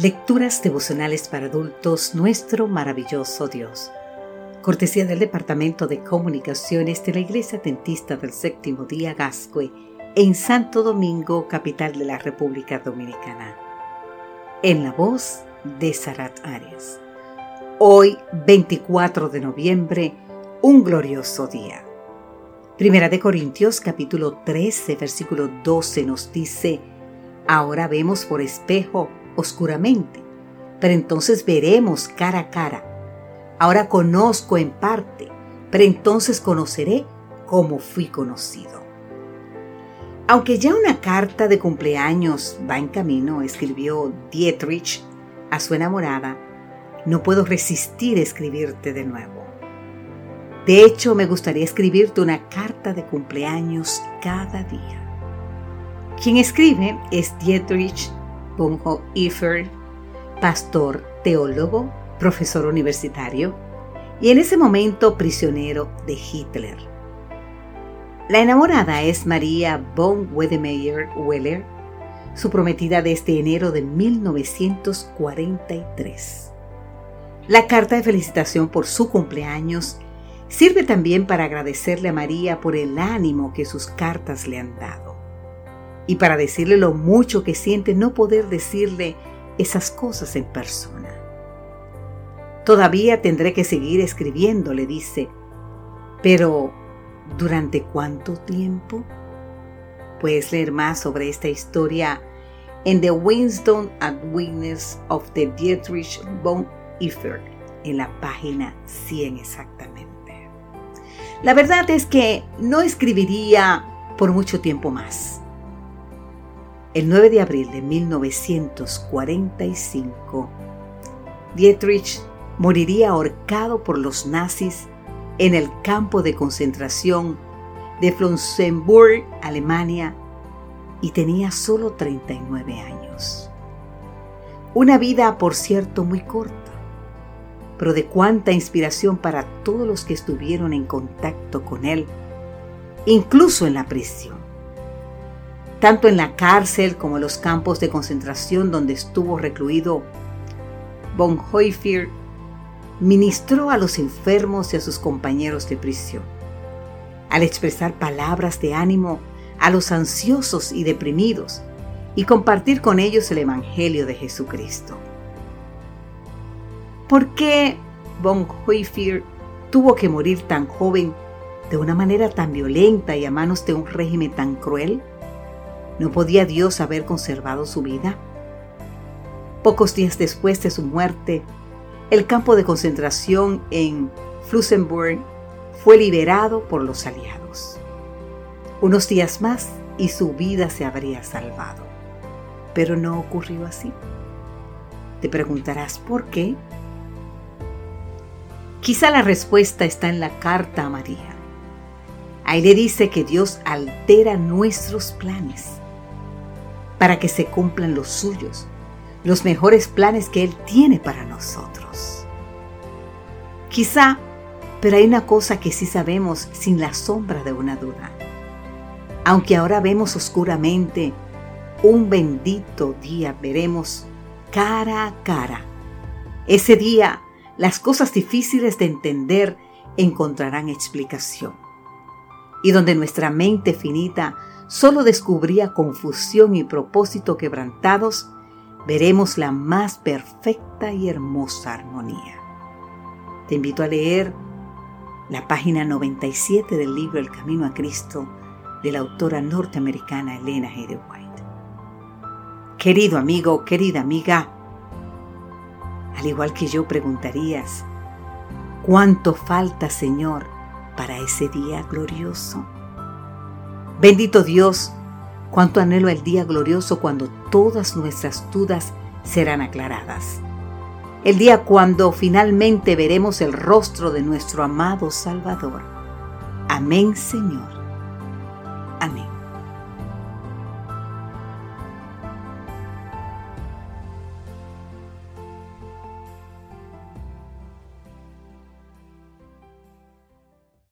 Lecturas devocionales para adultos, nuestro maravilloso Dios. Cortesía del Departamento de Comunicaciones de la Iglesia Dentista del Séptimo Día Gascue, en Santo Domingo, capital de la República Dominicana. En la voz de Sarat Arias. Hoy, 24 de noviembre, un glorioso día. Primera de Corintios capítulo 13, versículo 12 nos dice, Ahora vemos por espejo oscuramente, pero entonces veremos cara a cara. Ahora conozco en parte, pero entonces conoceré como fui conocido. Aunque ya una carta de cumpleaños va en camino, escribió Dietrich a su enamorada, no puedo resistir escribirte de nuevo. De hecho, me gustaría escribirte una carta de cumpleaños cada día. Quien escribe es Dietrich Bonhoeffer, pastor, teólogo, profesor universitario y en ese momento prisionero de Hitler. La enamorada es María von Wedemeyer Weller, su prometida desde enero de 1943. La carta de felicitación por su cumpleaños sirve también para agradecerle a María por el ánimo que sus cartas le han dado y para decirle lo mucho que siente no poder decirle esas cosas en persona. Todavía tendré que seguir escribiendo, le dice, pero ¿durante cuánto tiempo? Puedes leer más sobre esta historia en The Wisdom and Witness of the Dietrich von Ifer, en la página 100 exactamente. La verdad es que no escribiría por mucho tiempo más. El 9 de abril de 1945, Dietrich moriría ahorcado por los nazis en el campo de concentración de Flossenburg, Alemania, y tenía solo 39 años. Una vida, por cierto, muy corta, pero de cuánta inspiración para todos los que estuvieron en contacto con él, incluso en la prisión tanto en la cárcel como en los campos de concentración donde estuvo recluido. Von Heufer ministró a los enfermos y a sus compañeros de prisión, al expresar palabras de ánimo a los ansiosos y deprimidos y compartir con ellos el Evangelio de Jesucristo. ¿Por qué von Heufer tuvo que morir tan joven de una manera tan violenta y a manos de un régimen tan cruel? ¿No podía Dios haber conservado su vida? Pocos días después de su muerte, el campo de concentración en Flossenburg fue liberado por los aliados. Unos días más y su vida se habría salvado. Pero no ocurrió así. Te preguntarás por qué. Quizá la respuesta está en la carta a María. Ahí le dice que Dios altera nuestros planes para que se cumplan los suyos, los mejores planes que Él tiene para nosotros. Quizá, pero hay una cosa que sí sabemos sin la sombra de una duda. Aunque ahora vemos oscuramente, un bendito día veremos cara a cara. Ese día, las cosas difíciles de entender encontrarán explicación. Y donde nuestra mente finita solo descubría confusión y propósito quebrantados, veremos la más perfecta y hermosa armonía. Te invito a leer la página 97 del libro El Camino a Cristo de la autora norteamericana Elena G. White. Querido amigo, querida amiga, al igual que yo preguntarías, ¿cuánto falta, Señor, para ese día glorioso? Bendito Dios, cuánto anhelo el día glorioso cuando todas nuestras dudas serán aclaradas. El día cuando finalmente veremos el rostro de nuestro amado Salvador. Amén, Señor.